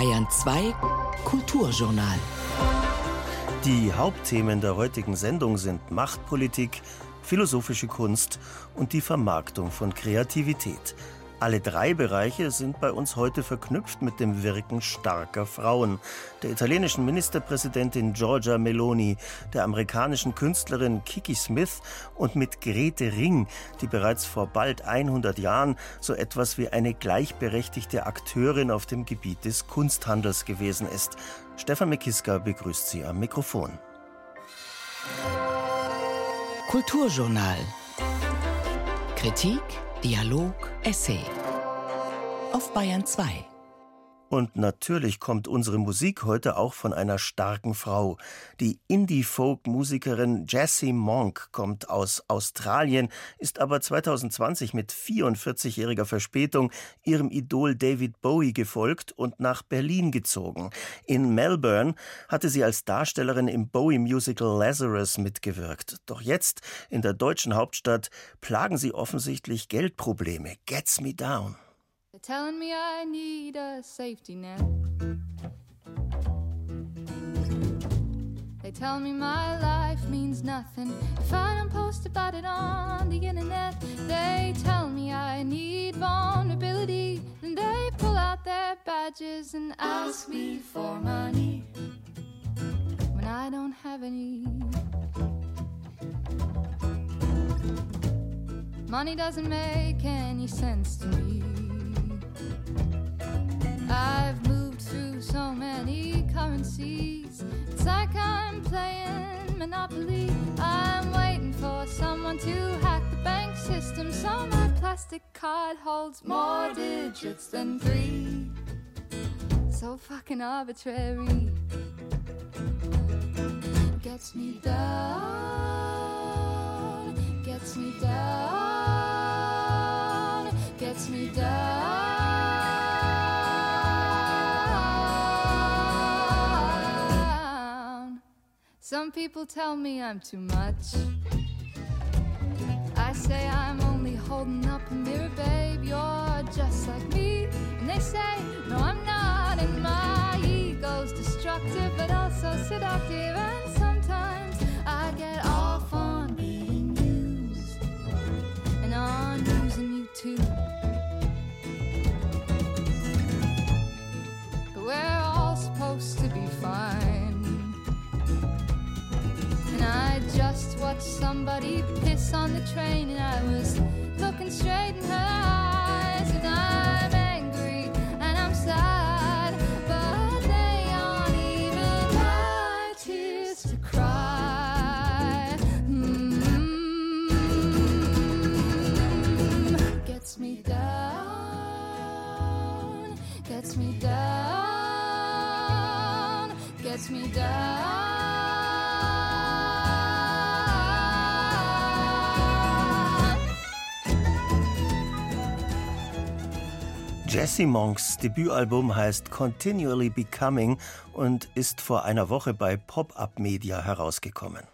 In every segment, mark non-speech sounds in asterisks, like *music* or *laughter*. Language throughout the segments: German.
Bayern 2 Kulturjournal. Die Hauptthemen der heutigen Sendung sind Machtpolitik, philosophische Kunst und die Vermarktung von Kreativität. Alle drei Bereiche sind bei uns heute verknüpft mit dem Wirken starker Frauen. Der italienischen Ministerpräsidentin Giorgia Meloni, der amerikanischen Künstlerin Kiki Smith und mit Grete Ring, die bereits vor bald 100 Jahren so etwas wie eine gleichberechtigte Akteurin auf dem Gebiet des Kunsthandels gewesen ist. Stefan Mekiska begrüßt Sie am Mikrofon. Kulturjournal. Kritik Dialog, Essay. Auf Bayern 2. Und natürlich kommt unsere Musik heute auch von einer starken Frau. Die Indie-Folk-Musikerin Jessie Monk kommt aus Australien, ist aber 2020 mit 44-jähriger Verspätung ihrem Idol David Bowie gefolgt und nach Berlin gezogen. In Melbourne hatte sie als Darstellerin im Bowie-Musical Lazarus mitgewirkt. Doch jetzt, in der deutschen Hauptstadt, plagen sie offensichtlich Geldprobleme. Gets me down. They're telling me I need a safety net. They tell me my life means nothing if I don't post about it on the internet. They tell me I need vulnerability. and they pull out their badges and ask me for money when I don't have any. Money doesn't make any sense to me. I've moved through so many currencies. It's like I'm playing Monopoly. I'm waiting for someone to hack the bank system so my plastic card holds more digits than three. So fucking arbitrary. Gets me down, gets me down, Some people tell me I'm too much. I say I'm only holding up a mirror, babe. You're just like me. And they say, No, I'm not. And my ego's destructive, but also seductive. And sometimes I get off on being used and on using you too. Just watched somebody piss on the train, and I was looking straight in her eyes. And I'm angry and I'm sad, but they aren't even my tears to cry. Mm, Gets me down, gets me down, gets me down. Jessie Monks Debütalbum heißt Continually Becoming und ist vor einer Woche bei Pop-Up Media herausgekommen.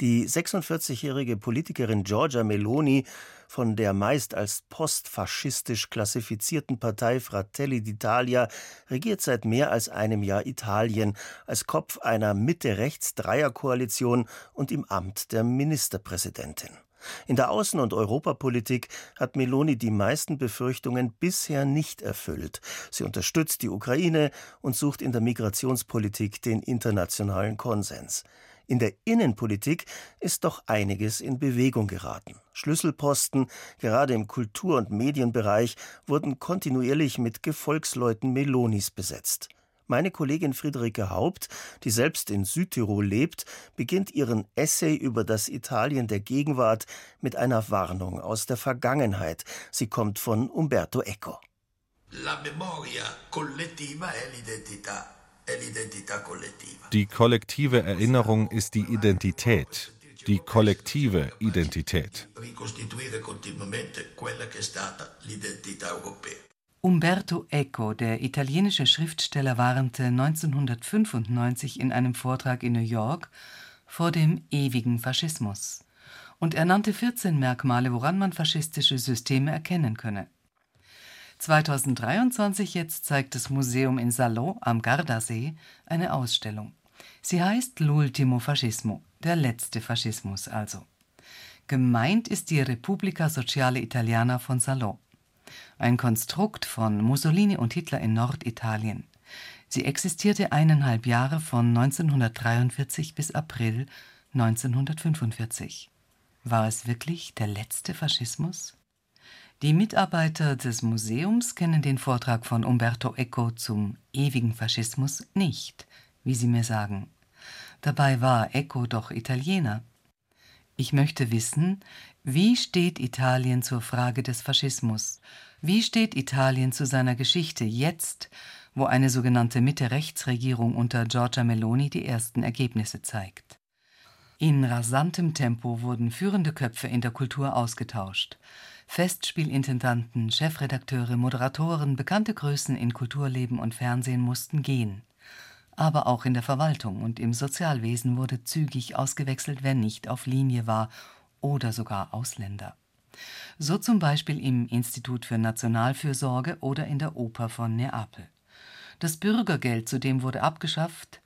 Die 46-jährige Politikerin Giorgia Meloni von der meist als postfaschistisch klassifizierten Partei Fratelli d'Italia regiert seit mehr als einem Jahr Italien als Kopf einer Mitte-Rechts-Dreierkoalition und im Amt der Ministerpräsidentin. In der Außen- und Europapolitik hat Meloni die meisten Befürchtungen bisher nicht erfüllt. Sie unterstützt die Ukraine und sucht in der Migrationspolitik den internationalen Konsens. In der Innenpolitik ist doch einiges in Bewegung geraten. Schlüsselposten, gerade im Kultur- und Medienbereich, wurden kontinuierlich mit Gefolgsleuten Melonis besetzt. Meine Kollegin Friederike Haupt, die selbst in Südtirol lebt, beginnt ihren Essay über das Italien der Gegenwart mit einer Warnung aus der Vergangenheit. Sie kommt von Umberto Eco. La memoria collettiva è l'identità, è l'identità collettiva. Die kollektive Erinnerung ist die Identität, die kollektive Identität. Umberto Eco, der italienische Schriftsteller, warnte 1995 in einem Vortrag in New York vor dem ewigen Faschismus. Und er nannte 14 Merkmale, woran man faschistische Systeme erkennen könne. 2023 jetzt zeigt das Museum in Salò am Gardasee eine Ausstellung. Sie heißt L'ultimo fascismo, der letzte Faschismus also. Gemeint ist die Repubblica Sociale Italiana von Salò, ein Konstrukt von Mussolini und Hitler in Norditalien. Sie existierte eineinhalb Jahre von 1943 bis April 1945. War es wirklich der letzte Faschismus? Die Mitarbeiter des Museums kennen den Vortrag von Umberto Eco zum ewigen Faschismus nicht, wie sie mir sagen. Dabei war Eco doch Italiener. Ich möchte wissen, wie steht Italien zur Frage des Faschismus? Wie steht Italien zu seiner Geschichte jetzt, wo eine sogenannte Mitte-Rechts-Regierung unter Giorgia Meloni die ersten Ergebnisse zeigt? In rasantem Tempo wurden führende Köpfe in der Kultur ausgetauscht. Festspielintendanten, Chefredakteure, Moderatoren, bekannte Größen in Kulturleben und Fernsehen mussten gehen. Aber auch in der Verwaltung und im Sozialwesen wurde zügig ausgewechselt, wer nicht auf Linie war oder sogar Ausländer. So zum Beispiel im Institut für Nationalfürsorge oder in der Oper von Neapel. Das Bürgergeld zudem wurde abgeschafft,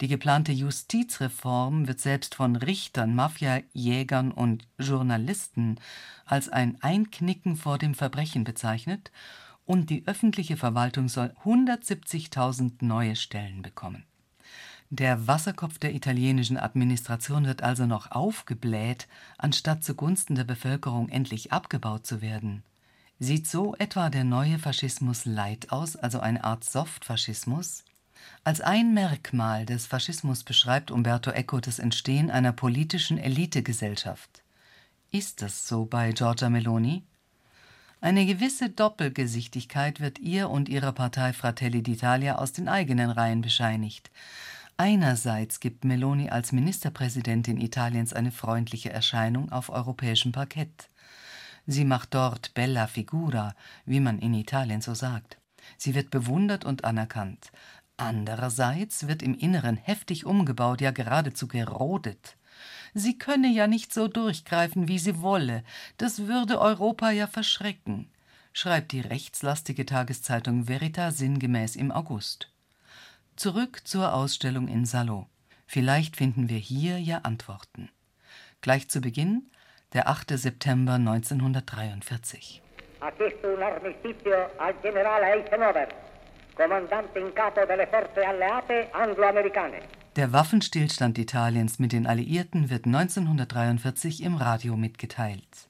die geplante Justizreform wird selbst von Richtern, Mafiajägern und Journalisten als ein Einknicken vor dem Verbrechen bezeichnet und die öffentliche Verwaltung soll 170.000 neue Stellen bekommen. Der Wasserkopf der italienischen Administration wird also noch aufgebläht, anstatt zugunsten der Bevölkerung endlich abgebaut zu werden. Sieht so etwa der neue Faschismus light aus, also eine Art Softfaschismus? Als ein Merkmal des Faschismus beschreibt Umberto Eco das Entstehen einer politischen Elitegesellschaft. Ist das so bei Giorgia Meloni? Eine gewisse Doppelgesichtigkeit wird ihr und ihrer Partei Fratelli d'Italia aus den eigenen Reihen bescheinigt. Einerseits gibt Meloni als Ministerpräsidentin Italiens eine freundliche Erscheinung auf europäischem Parkett. Sie macht dort bella figura, wie man in Italien so sagt. Sie wird bewundert und anerkannt. Andererseits wird im Inneren heftig umgebaut, ja geradezu gerodet. Sie könne ja nicht so durchgreifen, wie sie wolle, das würde Europa ja verschrecken, schreibt die rechtslastige Tageszeitung Verita sinngemäß im August. Zurück zur Ausstellung in Salò. Vielleicht finden wir hier ja Antworten. Gleich zu Beginn, der 8. September 1943. Ha chiesto un armistizio al generale Eisenhower, comandante in capo delle forze alleate anglo-americane. Der Waffenstillstand Italiens mit den Alliierten wird 1943 im Radio mitgeteilt.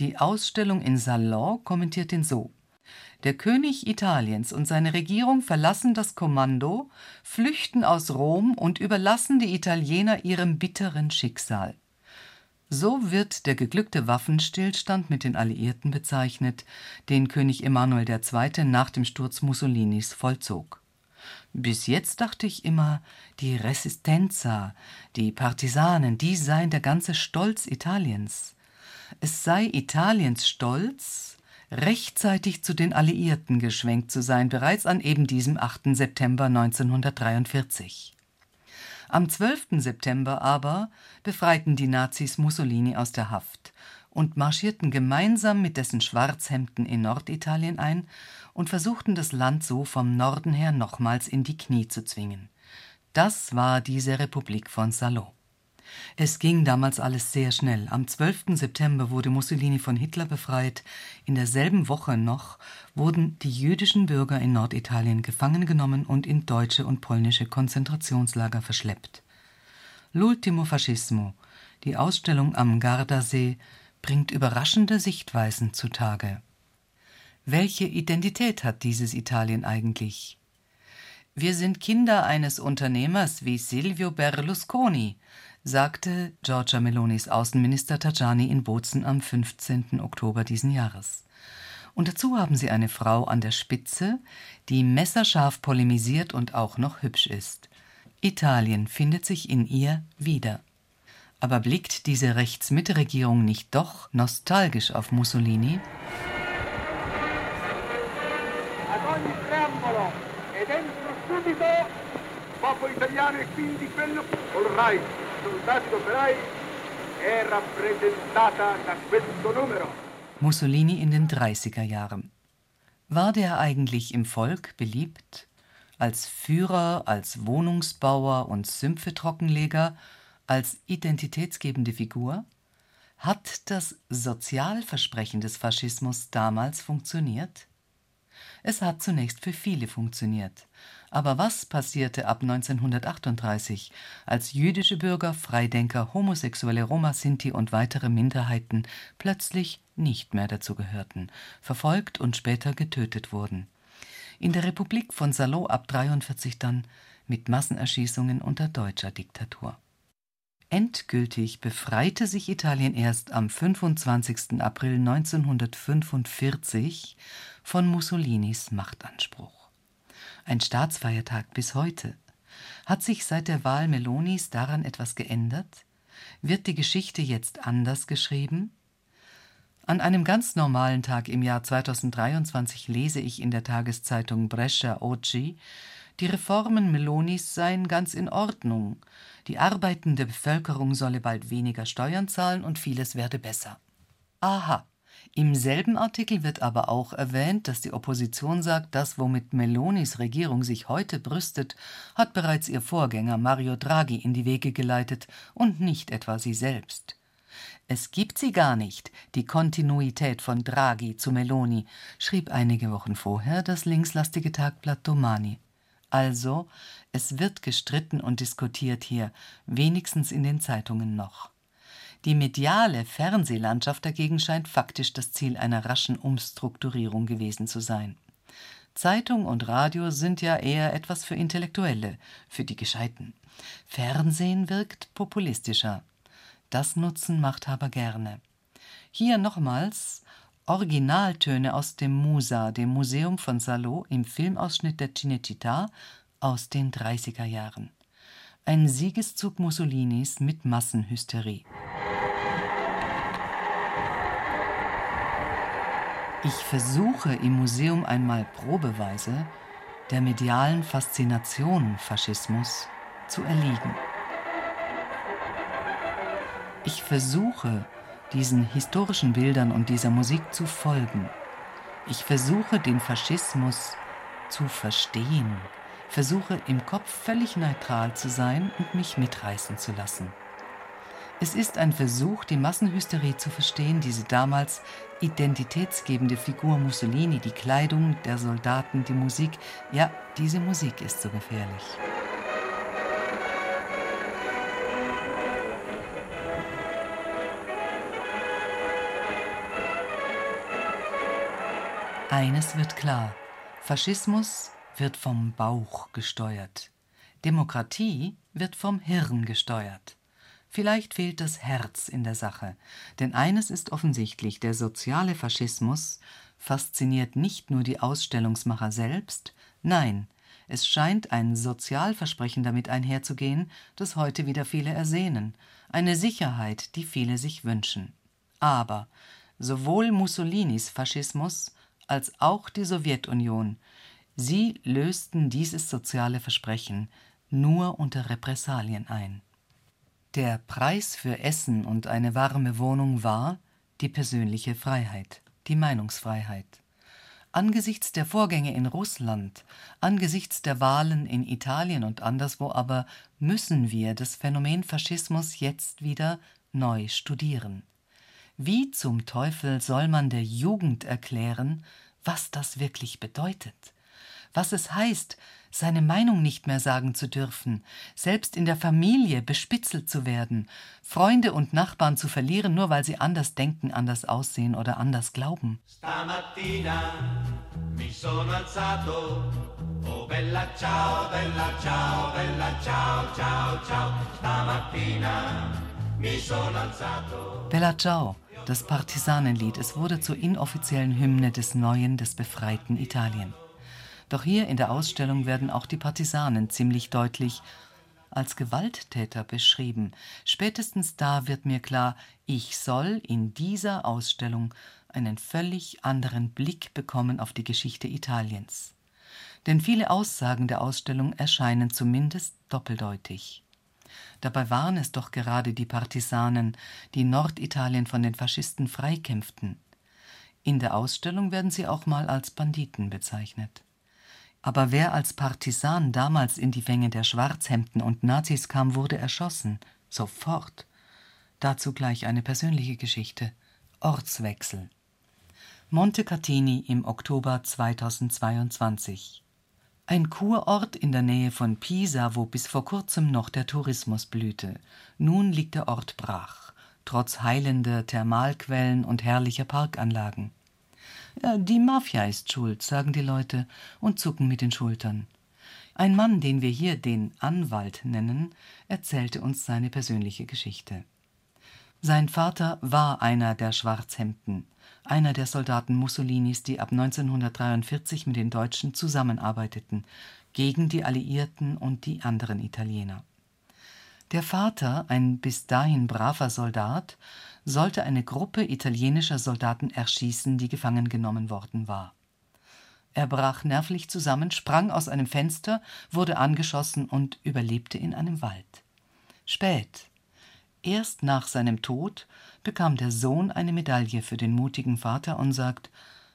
Die Ausstellung in Salon kommentiert ihn so: der König Italiens und seine Regierung verlassen das Kommando, flüchten aus Rom und überlassen die Italiener ihrem bitteren Schicksal. So wird der geglückte Waffenstillstand mit den Alliierten bezeichnet, den König Emanuel II. nach dem Sturz Mussolinis vollzog. Bis jetzt dachte ich immer, die Resistenza, die Partisanen, die seien der ganze Stolz Italiens. Es sei Italiens Stolz, rechtzeitig zu den Alliierten geschwenkt zu sein, bereits an eben diesem 8. September 1943. Am 12. September aber befreiten die Nazis Mussolini aus der Haft und marschierten gemeinsam mit dessen Schwarzhemden in Norditalien ein und versuchten das Land so vom Norden her nochmals in die Knie zu zwingen. Das war diese Republik von Salò. Es ging damals alles sehr schnell. Am 12. September wurde Mussolini von Hitler befreit. In derselben Woche noch wurden die jüdischen Bürger in Norditalien gefangen genommen und in deutsche und polnische Konzentrationslager verschleppt. L'ultimo fascismo, die Ausstellung am Gardasee, bringt überraschende Sichtweisen zutage. Welche Identität hat dieses Italien eigentlich? Wir sind Kinder eines Unternehmers wie Silvio Berlusconi, sagte Giorgia Melonis Außenminister Tajani in Bozen am 15. Oktober diesen Jahres. Und dazu haben sie eine Frau an der Spitze, die messerscharf polemisiert und auch noch hübsch ist. Italien findet sich in ihr wieder. Aber blickt diese Rechts-Mitte-Regierung nicht doch nostalgisch auf Mussolini? Popolo soldati operai è rappresentata da questo numero. Mussolini in den 30er Jahren. War der eigentlich im Volk beliebt? Als Führer, als Wohnungsbauer und Sümpfe-Trockenleger, als identitätsgebende Figur? Hat das Sozialversprechen des Faschismus damals funktioniert? Es hat zunächst für viele funktioniert. Aber was passierte ab 1938, als jüdische Bürger, Freidenker, Homosexuelle, Roma, Sinti und weitere Minderheiten plötzlich nicht mehr dazu gehörten, verfolgt und später getötet wurden? In der Republik von Salo ab 43 dann mit Massenerschießungen unter deutscher Diktatur. Endgültig befreite sich Italien erst am 25. April 1945 von Mussolinis Machtanspruch. Ein Staatsfeiertag bis heute. Hat sich seit der Wahl Melonis daran etwas geändert? Wird die Geschichte jetzt anders geschrieben? An einem ganz normalen Tag im Jahr 2023 lese ich in der Tageszeitung Brescia Oggi, die Reformen Melonis seien ganz in Ordnung, die arbeitende Bevölkerung solle bald weniger Steuern zahlen und vieles werde besser. Aha. Im selben Artikel wird aber auch erwähnt, dass die Opposition sagt, das, womit Melonis Regierung sich heute brüstet, hat bereits ihr Vorgänger Mario Draghi in die Wege geleitet und nicht etwa sie selbst. Es gibt sie gar nicht, die Kontinuität von Draghi zu Meloni, schrieb einige Wochen vorher das linkslastige Tagblatt Domani. Also, es wird gestritten und diskutiert hier, wenigstens in den Zeitungen noch. Die mediale Fernsehlandschaft dagegen scheint faktisch das Ziel einer raschen Umstrukturierung gewesen zu sein. Zeitung und Radio sind ja eher etwas für Intellektuelle, für die Gescheiten. Fernsehen wirkt populistischer. Das nutzen Machthaber gerne. Hier nochmals Originaltöne aus dem Musa, dem Museum von Salo, im Filmausschnitt der Cinecittà aus den 30er Jahren. Ein Siegeszug Mussolinis mit Massenhysterie. Ich versuche im Museum einmal probeweise der medialen Faszination Faschismus zu erliegen. Ich versuche diesen historischen Bildern und dieser Musik zu folgen. Ich versuche den Faschismus zu verstehen, versuche im Kopf völlig neutral zu sein und mich mitreißen zu lassen. Es ist ein Versuch, die Massenhysterie zu verstehen, diese damals identitätsgebende Figur Mussolini, die Kleidung der Soldaten, die Musik. Ja, diese Musik ist so gefährlich. Eines wird klar, Faschismus wird vom Bauch gesteuert, Demokratie wird vom Hirn gesteuert. Vielleicht fehlt das Herz in der Sache, denn eines ist offensichtlich, der soziale Faschismus fasziniert nicht nur die Ausstellungsmacher selbst, nein, es scheint ein Sozialversprechen damit einherzugehen, das heute wieder viele ersehnen, eine Sicherheit, die viele sich wünschen. Aber sowohl Mussolinis Faschismus als auch die Sowjetunion. Sie lösten dieses soziale Versprechen nur unter Repressalien ein. Der Preis für Essen und eine warme Wohnung war die persönliche Freiheit, die Meinungsfreiheit. Angesichts der Vorgänge in Russland, angesichts der Wahlen in Italien und anderswo aber müssen wir das Phänomen Faschismus jetzt wieder neu studieren. Wie zum Teufel soll man der Jugend erklären, was das wirklich bedeutet? Was es heißt, seine Meinung nicht mehr sagen zu dürfen, selbst in der Familie bespitzelt zu werden, Freunde und Nachbarn zu verlieren, nur weil sie anders denken, anders aussehen oder anders glauben. Stamattina mi sono alzato, oh bella ciao, bella ciao, bella ciao, ciao, ciao, stamattina Bella Ciao, das Partisanenlied, es wurde zur inoffiziellen Hymne des neuen, des befreiten Italien. Doch hier in der Ausstellung werden auch die Partisanen ziemlich deutlich als Gewalttäter beschrieben. Spätestens da wird mir klar, ich soll in dieser Ausstellung einen völlig anderen Blick bekommen auf die Geschichte Italiens. Denn viele Aussagen der Ausstellung erscheinen zumindest doppeldeutig. Dabei waren es doch gerade die Partisanen, die Norditalien von den Faschisten freikämpften. In der Ausstellung werden sie auch mal als Banditen bezeichnet. Aber wer als Partisan damals in die Fänge der Schwarzhemden und Nazis kam, wurde erschossen. Sofort. Dazu gleich eine persönliche Geschichte. Ortswechsel. Monte Catini im Oktober 2022. Ein Kurort in der Nähe von Pisa, wo bis vor kurzem noch der Tourismus blühte. Nun liegt der Ort brach, trotz heilender Thermalquellen und herrlicher Parkanlagen. Ja, die Mafia ist schuld, sagen die Leute und zucken mit den Schultern. Ein Mann, den wir hier den Anwalt nennen, erzählte uns seine persönliche Geschichte. Sein Vater war einer der Schwarzhemden, einer der Soldaten Mussolinis, die ab 1943 mit den Deutschen zusammenarbeiteten, gegen die Alliierten und die anderen Italiener. Der Vater, ein bis dahin braver Soldat, sollte eine Gruppe italienischer Soldaten erschießen, die gefangen genommen worden war. Er brach nervlich zusammen, sprang aus einem Fenster, wurde angeschossen und überlebte in einem Wald. Spät, erst nach seinem Tod, bekam der Sohn eine Medaille für den mutigen Vater und sagt,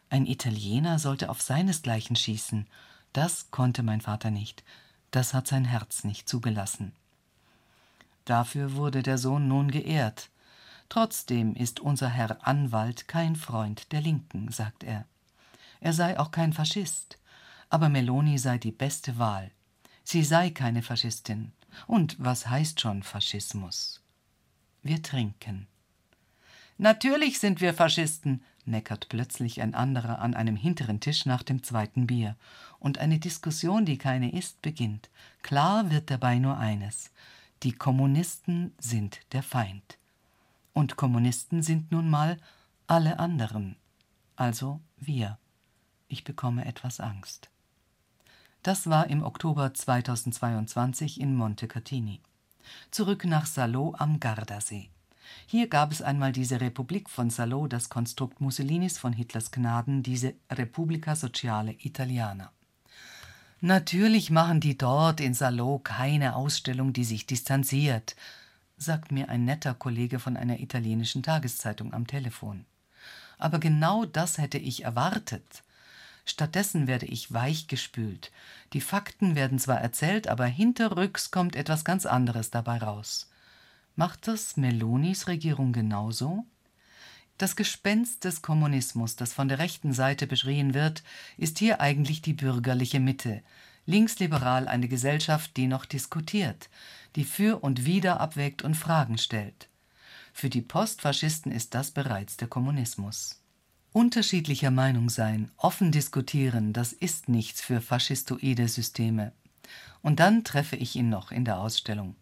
ein Italiener sollte auf seinesgleichen schießen. Das konnte mein Vater nicht, das hat sein Herz nicht zugelassen. Dafür wurde der Sohn nun geehrt. Trotzdem ist unser Herr Anwalt kein Freund der Linken, sagt er. Er sei auch kein Faschist, aber Meloni sei die beste Wahl. Sie sei keine Faschistin. Und was heißt schon Faschismus? Wir trinken. Natürlich sind wir Faschisten, meckert plötzlich ein anderer an einem hinteren Tisch nach dem zweiten Bier. Und eine Diskussion, die keine ist, beginnt. Klar wird dabei nur eines. Die Kommunisten sind der Feind. Und Kommunisten sind nun mal alle anderen, also wir. Ich bekomme etwas Angst. Das war im Oktober 2022 in Monte Catini. Zurück nach Salo am Gardasee. Hier gab es einmal diese Republik von Salo, das Konstrukt Mussolinis von Hitlers Gnaden, diese Repubblica Sociale Italiana. Natürlich machen die dort in Salo keine Ausstellung, die sich distanziert, sagt mir ein netter Kollege von einer italienischen Tageszeitung am Telefon. Aber genau das hätte ich erwartet. Stattdessen werde ich weichgespült. Die Fakten werden zwar erzählt, aber hinterrücks kommt etwas ganz anderes dabei raus. Macht das Melonis Regierung genauso? Das Gespenst des Kommunismus, das von der rechten Seite beschrien wird, ist hier eigentlich die bürgerliche Mitte, linksliberal eine Gesellschaft, die noch diskutiert, die für und wider abwägt und Fragen stellt. Für die Postfaschisten ist das bereits der Kommunismus. Unterschiedlicher Meinung sein, offen diskutieren, das ist nichts für faschistoide Systeme. Und dann treffe ich ihn noch in der Ausstellung,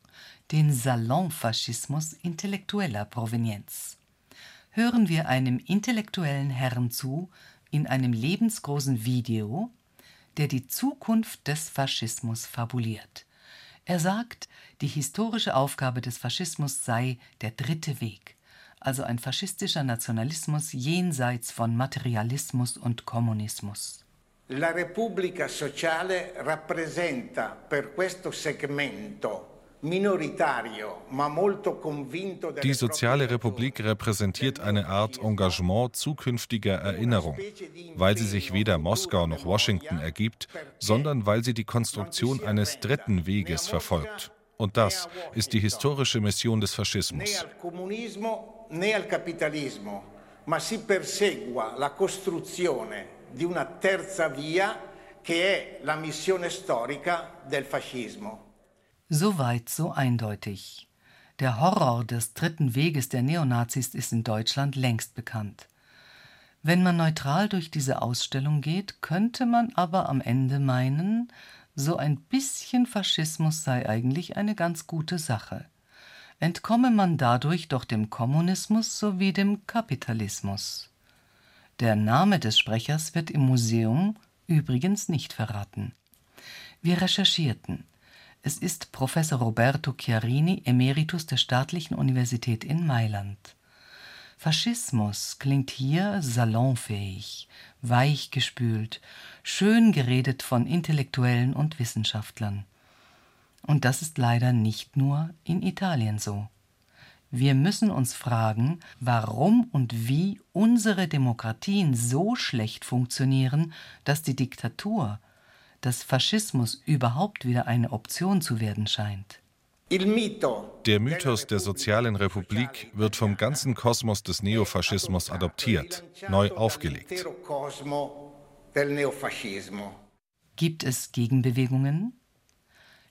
den Salonfaschismus intellektueller Provenienz hören wir einem intellektuellen Herrn zu in einem lebensgroßen Video, der die Zukunft des Faschismus fabuliert. Er sagt, die historische Aufgabe des Faschismus sei der dritte Weg, also ein faschistischer Nationalismus jenseits von Materialismus und Kommunismus. La Repubblica Sociale rappresenta per questo segmento die Soziale Republik repräsentiert eine Art Engagement zukünftiger Erinnerung, weil sie sich weder Moskau noch Washington ergibt, sondern weil sie die Konstruktion eines dritten Weges verfolgt. Und das ist die historische Mission des Faschismus. ma si persegua la costruzione di una terza via che è la missione storica del fascismo. So weit, so eindeutig. Der Horror des dritten Weges der Neonazis ist in Deutschland längst bekannt. Wenn man neutral durch diese Ausstellung geht, könnte man aber am Ende meinen, so ein bisschen Faschismus sei eigentlich eine ganz gute Sache. Entkomme man dadurch doch dem Kommunismus sowie dem Kapitalismus. Der Name des Sprechers wird im Museum übrigens nicht verraten. Wir recherchierten. Es ist Professor Roberto Chiarini, Emeritus der Staatlichen Universität in Mailand. Faschismus klingt hier salonfähig, weichgespült, schön geredet von Intellektuellen und Wissenschaftlern. Und das ist leider nicht nur in Italien so. Wir müssen uns fragen, warum und wie unsere Demokratien so schlecht funktionieren, dass die Diktatur, dass Faschismus überhaupt wieder eine Option zu werden scheint. Der Mythos der sozialen Republik wird vom ganzen Kosmos des Neofaschismus adoptiert, neu aufgelegt. Gibt es Gegenbewegungen?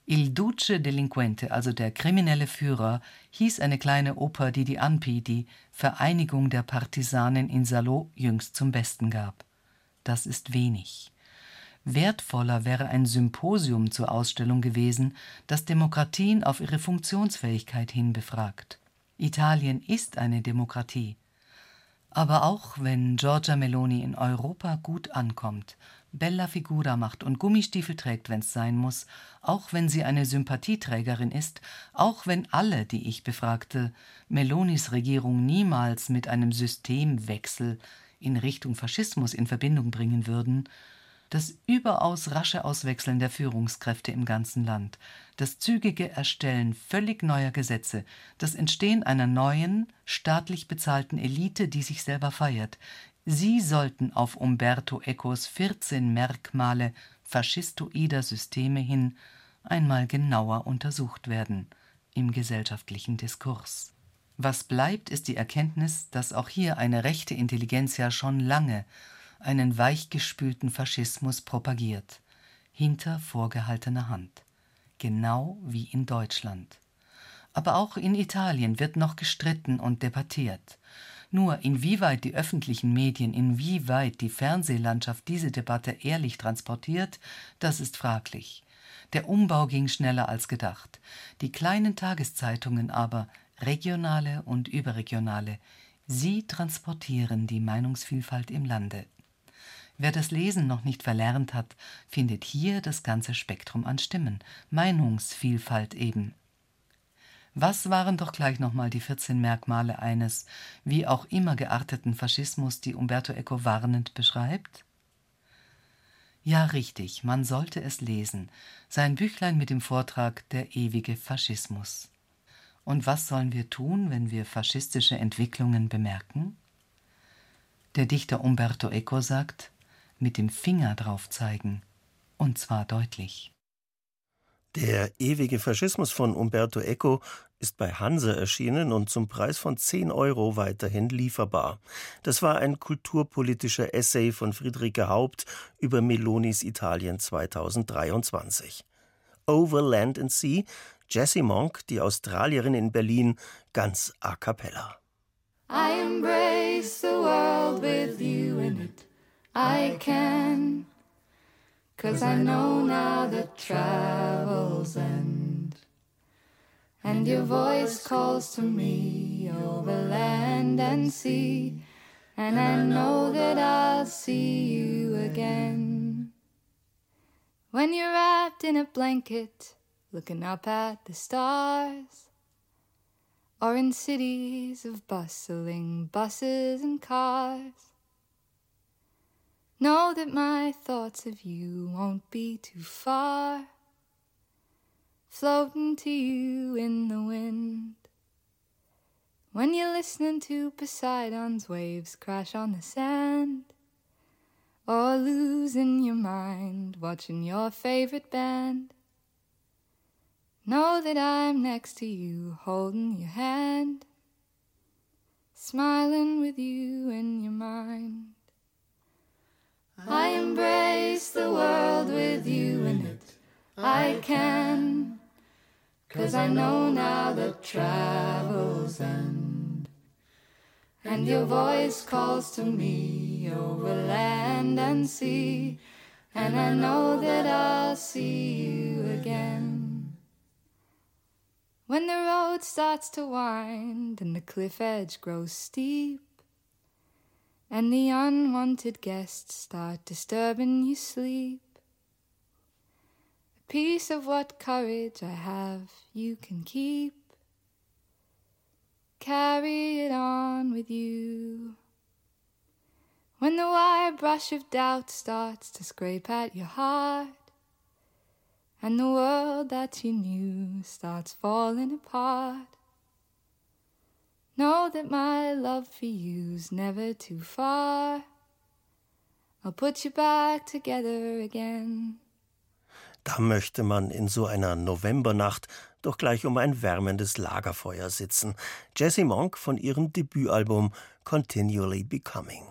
Il Duce Delinquente, also der kriminelle Führer, hieß eine kleine Oper, die die ANPI, die Vereinigung der Partisanen in Salo, jüngst zum Besten gab. Das ist wenig. Wertvoller wäre ein Symposium zur Ausstellung gewesen, das Demokratien auf ihre Funktionsfähigkeit hin befragt. Italien ist eine Demokratie. Aber auch wenn Giorgia Meloni in Europa gut ankommt, Bella Figura macht und Gummistiefel trägt, wenn's sein muss, auch wenn sie eine Sympathieträgerin ist, auch wenn alle, die ich befragte, Melonis Regierung niemals mit einem Systemwechsel in Richtung Faschismus in Verbindung bringen würden, das überaus rasche Auswechseln der Führungskräfte im ganzen Land, das zügige Erstellen völlig neuer Gesetze, das Entstehen einer neuen, staatlich bezahlten Elite, die sich selber feiert, sie sollten auf Umberto Ecos 14 Merkmale faschistoider Systeme hin einmal genauer untersucht werden im gesellschaftlichen Diskurs. Was bleibt, ist die Erkenntnis, dass auch hier eine rechte Intelligenz ja schon lange einen weichgespülten Faschismus propagiert, hinter vorgehaltener Hand, genau wie in Deutschland. Aber auch in Italien wird noch gestritten und debattiert. Nur inwieweit die öffentlichen Medien, inwieweit die Fernsehlandschaft diese Debatte ehrlich transportiert, das ist fraglich. Der Umbau ging schneller als gedacht. Die kleinen Tageszeitungen aber, regionale und überregionale, sie transportieren die Meinungsvielfalt im Lande. Wer das Lesen noch nicht verlernt hat, findet hier das ganze Spektrum an Stimmen, Meinungsvielfalt eben. Was waren doch gleich nochmal die 14 Merkmale eines, wie auch immer gearteten Faschismus, die Umberto Eco warnend beschreibt? Ja, richtig, man sollte es lesen. Sein Büchlein mit dem Vortrag Der ewige Faschismus. Und was sollen wir tun, wenn wir faschistische Entwicklungen bemerken? Der Dichter Umberto Eco sagt, mit dem Finger drauf zeigen, und zwar deutlich. Der ewige Faschismus von Umberto Eco ist bei Hanse erschienen und zum Preis von 10 Euro weiterhin lieferbar. Das war ein kulturpolitischer Essay von Friederike Haupt über Melonis Italien 2023. Over Land and Sea, Jessie Monk, die Australierin in Berlin, ganz a cappella. I embrace the world with you in it. I can. Cause I know now that travel's end. And your voice calls to me over land and sea. And I know that I'll see you again. When you're wrapped in a blanket, looking up at the stars. Or in cities of bustling buses and cars. Know that my thoughts of you won't be too far, floating to you in the wind. When you're listening to Poseidon's waves crash on the sand, or losing your mind watching your favorite band, know that I'm next to you, holding your hand, smiling with you in your mind. I embrace the world with you in it. I can, cause I know now that travel's end. And your voice calls to me over land and sea, and I know that I'll see you again. When the road starts to wind and the cliff edge grows steep, and the unwanted guests start disturbing your sleep. A piece of what courage I have you can keep. Carry it on with you. When the wire brush of doubt starts to scrape at your heart, and the world that you knew starts falling apart. Know that my love for you's never too far. I'll put you back together again. Da möchte man in so einer Novembernacht doch gleich um ein wärmendes Lagerfeuer sitzen. Jessie Monk von ihrem Debütalbum Continually Becoming.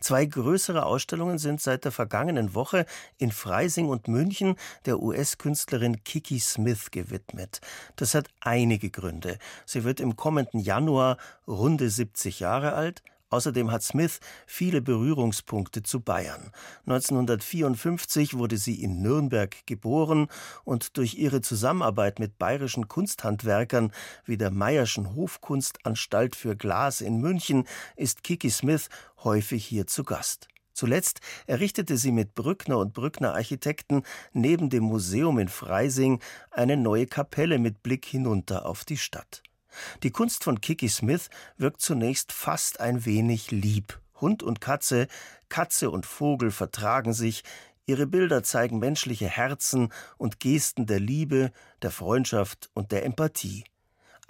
Zwei größere Ausstellungen sind seit der vergangenen Woche in Freising und München der US-Künstlerin Kiki Smith gewidmet. Das hat einige Gründe. Sie wird im kommenden Januar runde 70 Jahre alt, Außerdem hat Smith viele Berührungspunkte zu Bayern. 1954 wurde sie in Nürnberg geboren und durch ihre Zusammenarbeit mit bayerischen Kunsthandwerkern wie der Meyerschen Hofkunstanstalt für Glas in München ist Kiki Smith häufig hier zu Gast. Zuletzt errichtete sie mit Brückner und Brückner Architekten neben dem Museum in Freising eine neue Kapelle mit Blick hinunter auf die Stadt. Die Kunst von Kiki Smith wirkt zunächst fast ein wenig lieb. Hund und Katze, Katze und Vogel vertragen sich, ihre Bilder zeigen menschliche Herzen und Gesten der Liebe, der Freundschaft und der Empathie.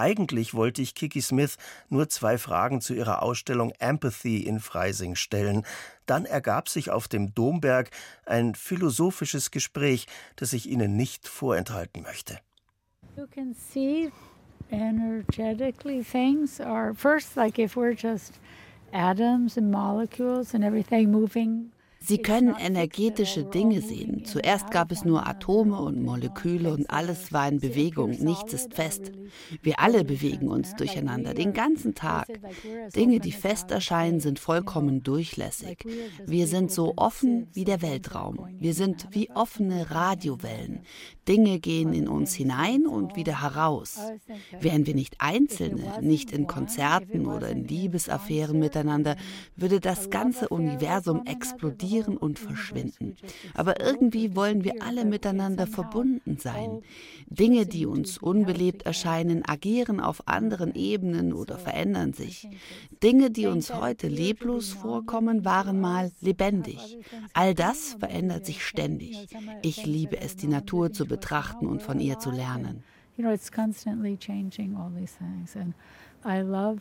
Eigentlich wollte ich Kiki Smith nur zwei Fragen zu ihrer Ausstellung Empathy in Freising stellen. Dann ergab sich auf dem Domberg ein philosophisches Gespräch, das ich Ihnen nicht vorenthalten möchte. You can see energetically things are first like if we're just atoms and molecules and everything moving Sie können energetische Dinge sehen. Zuerst gab es nur Atome und Moleküle und alles war in Bewegung, nichts ist fest. Wir alle bewegen uns durcheinander den ganzen Tag. Dinge, die fest erscheinen, sind vollkommen durchlässig. Wir sind so offen wie der Weltraum. Wir sind wie offene Radiowellen. Dinge gehen in uns hinein und wieder heraus. Wären wir nicht Einzelne, nicht in Konzerten oder in Liebesaffären miteinander, würde das ganze Universum explodieren explodieren und verschwinden. Aber irgendwie wollen wir alle miteinander verbunden sein. Dinge, die uns unbelebt erscheinen, agieren auf anderen Ebenen oder verändern sich. Dinge, die uns heute leblos vorkommen, waren mal lebendig. All das verändert sich ständig. Ich liebe es, die Natur zu betrachten und von ihr zu lernen. You know, it's constantly changing all these things. And I love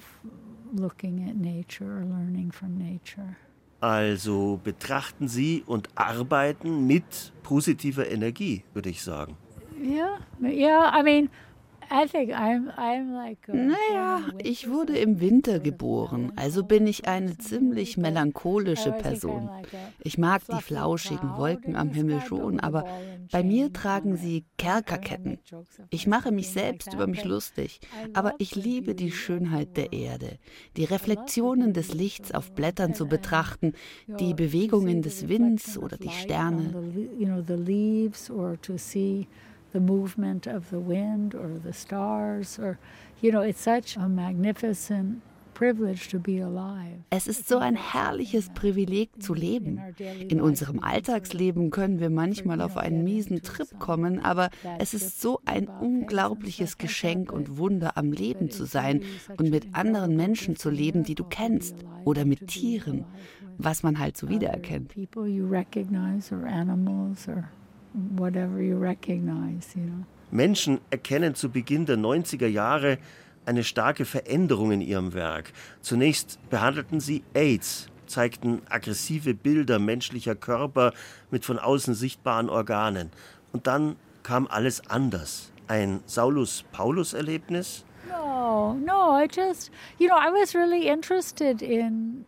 looking at nature or learning from nature. Also betrachten Sie und arbeiten mit positiver Energie, würde ich sagen. Yeah, yeah, I mean, naja, ich wurde im Winter geboren, also bin ich eine ziemlich melancholische Person. Ich mag die flauschigen Wolken am Himmel schon, aber bei mir tragen sie Kerkerketten. Ich mache mich selbst über mich lustig, aber ich liebe die Schönheit der Erde, die Reflexionen des Lichts auf Blättern zu betrachten, die Bewegungen des Winds oder die Sterne the movement of the wind or the stars or you know it's such a magnificent es ist so ein herrliches Privileg zu leben. In unserem Alltagsleben können wir manchmal auf einen miesen Trip kommen, aber es ist so ein unglaubliches Geschenk und Wunder, am Leben zu sein und mit anderen Menschen zu leben, die du kennst, oder mit Tieren, was man halt so wiedererkennt whatever you recognize, you know. Menschen erkennen zu Beginn der 90er Jahre eine starke Veränderung in ihrem Werk. Zunächst behandelten sie AIDS, zeigten aggressive Bilder menschlicher Körper mit von außen sichtbaren Organen. Und dann kam alles anders. Ein Saulus-Paulus-Erlebnis,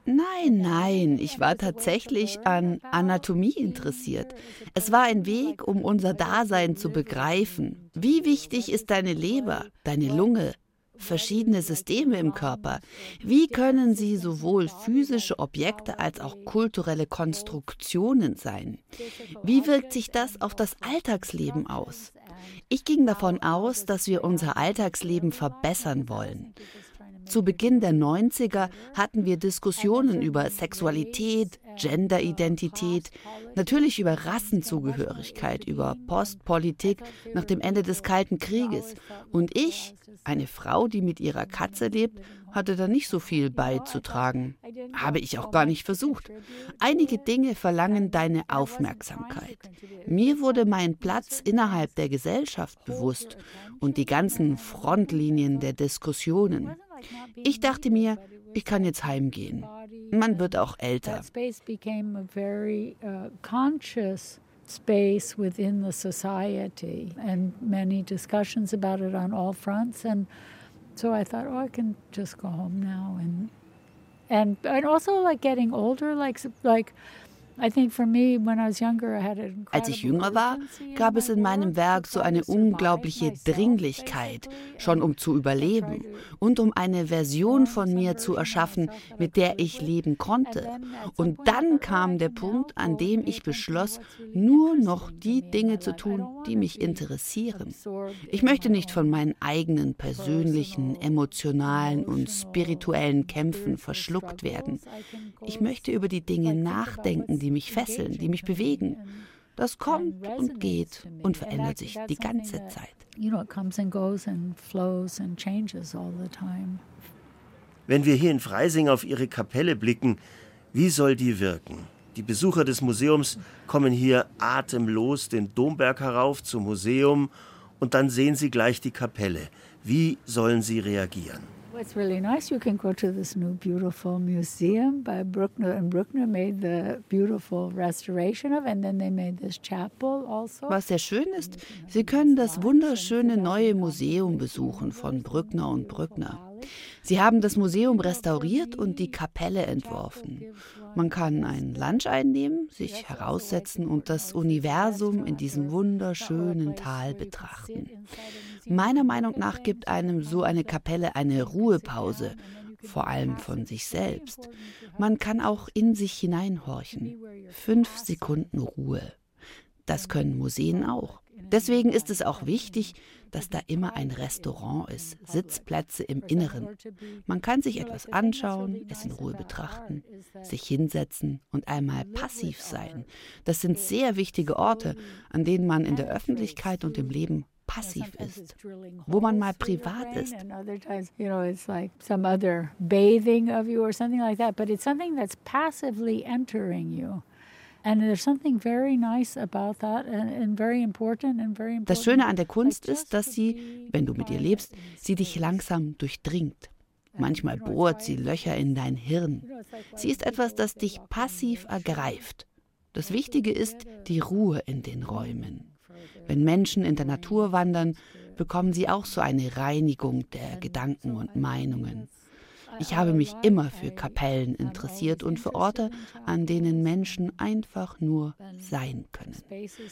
Nein, nein, ich war tatsächlich an Anatomie interessiert. Es war ein Weg, um unser Dasein zu begreifen. Wie wichtig ist deine Leber, deine Lunge, verschiedene Systeme im Körper. Wie können sie sowohl physische Objekte als auch kulturelle Konstruktionen sein? Wie wirkt sich das auf das Alltagsleben aus? Ich ging davon aus, dass wir unser Alltagsleben verbessern wollen. Zu Beginn der 90er hatten wir Diskussionen über Sexualität, Genderidentität, natürlich über Rassenzugehörigkeit, über Postpolitik nach dem Ende des Kalten Krieges. Und ich, eine Frau, die mit ihrer Katze lebt, hatte da nicht so viel beizutragen. Habe ich auch gar nicht versucht. Einige Dinge verlangen deine Aufmerksamkeit. Mir wurde mein Platz innerhalb der Gesellschaft bewusst und die ganzen Frontlinien der Diskussionen. Ich dachte mir, ich kann jetzt heimgehen. Man wird auch älter. space within the society and many discussions about it on all fronts and so I thought oh I can just go home now and and and also like getting older like like Als ich jünger war, gab es in meinem Werk so eine unglaubliche Dringlichkeit, schon um zu überleben und um eine Version von mir zu erschaffen, mit der ich leben konnte. Und dann kam der Punkt, an dem ich beschloss, nur noch die Dinge zu tun, die mich interessieren. Ich möchte nicht von meinen eigenen persönlichen, emotionalen und spirituellen Kämpfen verschluckt werden. Ich möchte über die Dinge nachdenken, die mich fesseln, die mich bewegen. Das kommt und geht und verändert sich die ganze Zeit. Wenn wir hier in Freising auf Ihre Kapelle blicken, wie soll die wirken? Die Besucher des Museums kommen hier atemlos den Domberg herauf zum Museum und dann sehen sie gleich die Kapelle. Wie sollen sie reagieren? It's really nice. You can go to this new beautiful museum by Bruckner, and Bruckner made the beautiful restoration of, and then they made this chapel also. Was sehr schön ist, Sie können das wunderschöne neue Museum besuchen von Brückner und Brückner. Sie haben das Museum restauriert und die Kapelle entworfen. Man kann ein Lunch einnehmen, sich heraussetzen und das Universum in diesem wunderschönen Tal betrachten. Meiner Meinung nach gibt einem so eine Kapelle eine Ruhepause, vor allem von sich selbst. Man kann auch in sich hineinhorchen. Fünf Sekunden Ruhe. Das können Museen auch. Deswegen ist es auch wichtig, dass da immer ein Restaurant ist, Sitzplätze im Inneren. Man kann sich etwas anschauen, es in Ruhe betrachten, sich hinsetzen und einmal passiv sein. Das sind sehr wichtige Orte, an denen man in der Öffentlichkeit und im Leben passiv ist, wo man mal privat ist. bathing of you or something like that, but it's something that's passively entering you. Das Schöne an der Kunst ist, dass sie, wenn du mit ihr lebst, sie dich langsam durchdringt. Manchmal bohrt sie Löcher in dein Hirn. Sie ist etwas, das dich passiv ergreift. Das Wichtige ist die Ruhe in den Räumen. Wenn Menschen in der Natur wandern, bekommen sie auch so eine Reinigung der Gedanken und Meinungen. Ich habe mich immer für Kapellen interessiert und für Orte, an denen Menschen einfach nur sein können.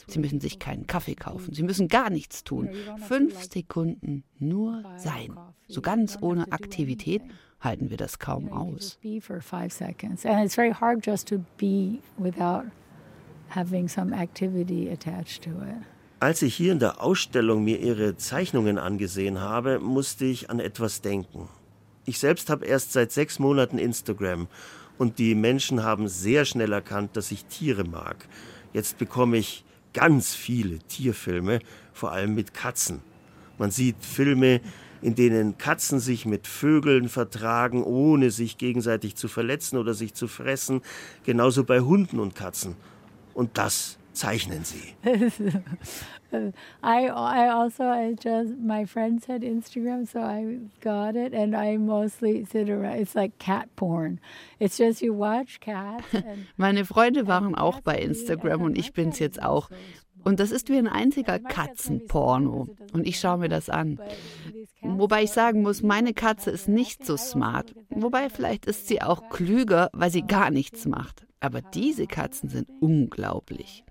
Sie müssen sich keinen Kaffee kaufen, sie müssen gar nichts tun. Fünf Sekunden nur sein. So ganz ohne Aktivität halten wir das kaum aus. Als ich hier in der Ausstellung mir ihre Zeichnungen angesehen habe, musste ich an etwas denken. Ich selbst habe erst seit sechs Monaten Instagram und die Menschen haben sehr schnell erkannt, dass ich Tiere mag. Jetzt bekomme ich ganz viele Tierfilme, vor allem mit Katzen. Man sieht Filme, in denen Katzen sich mit Vögeln vertragen, ohne sich gegenseitig zu verletzen oder sich zu fressen, genauso bei Hunden und Katzen. Und das zeichnen Sie. *laughs* I I also I just my friends had Instagram, so I got it, and I mostly sit around. It's like cat porn. It's just you watch cats. *laughs* Meine Freunde waren auch bei Instagram und ich bin's jetzt auch. Und das ist wie ein einziger Katzenporno. Und ich schaue mir das an. Wobei ich sagen muss, meine Katze ist nicht so smart. Wobei vielleicht ist sie auch klüger, weil sie gar nichts macht. Aber diese Katzen sind unglaublich.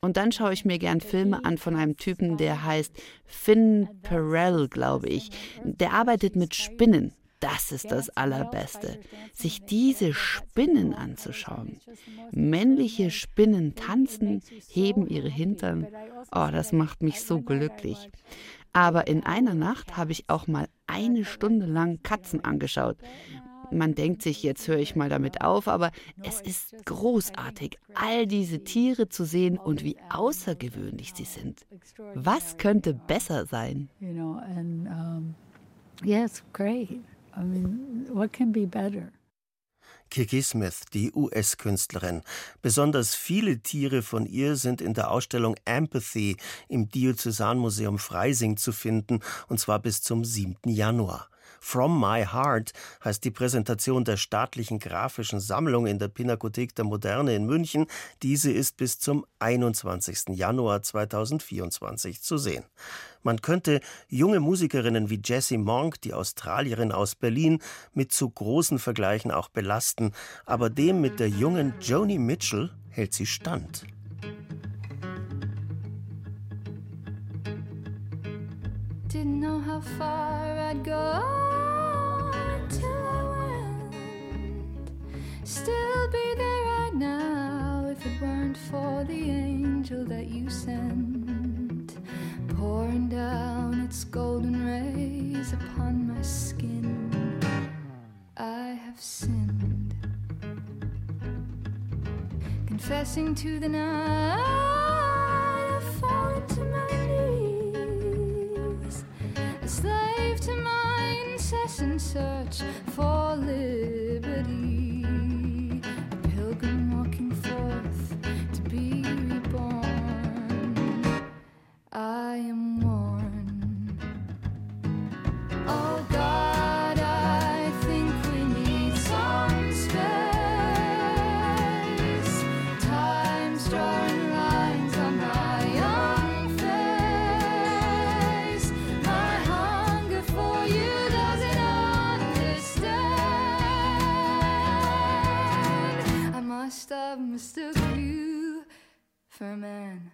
Und dann schaue ich mir gern Filme an von einem Typen, der heißt Finn Perel, glaube ich. Der arbeitet mit Spinnen. Das ist das Allerbeste, sich diese Spinnen anzuschauen. Männliche Spinnen tanzen, heben ihre Hintern. Oh, das macht mich so glücklich. Aber in einer Nacht habe ich auch mal eine Stunde lang Katzen angeschaut man denkt sich, jetzt höre ich mal damit auf, aber es ist großartig, all diese Tiere zu sehen und wie außergewöhnlich sie sind. Was könnte besser sein? Yes, great. I mean, what can be better? Kiki Smith, die US-Künstlerin. Besonders viele Tiere von ihr sind in der Ausstellung Empathy im Diözesanmuseum Freising zu finden, und zwar bis zum 7. Januar. From My Heart heißt die Präsentation der staatlichen grafischen Sammlung in der Pinakothek der Moderne in München. Diese ist bis zum 21. Januar 2024 zu sehen. Man könnte junge Musikerinnen wie Jessie Monk, die Australierin aus Berlin, mit zu großen Vergleichen auch belasten, aber dem mit der jungen Joni Mitchell hält sie stand. How far I'd go until I went. Still be there right now if it weren't for the angel that you sent, pouring down its golden rays upon my skin. I have sinned, confessing to the night I've fallen to my knees, slave to my incessant search for liberty, a pilgrim walking forth to be reborn. I am must have mistook you for a man.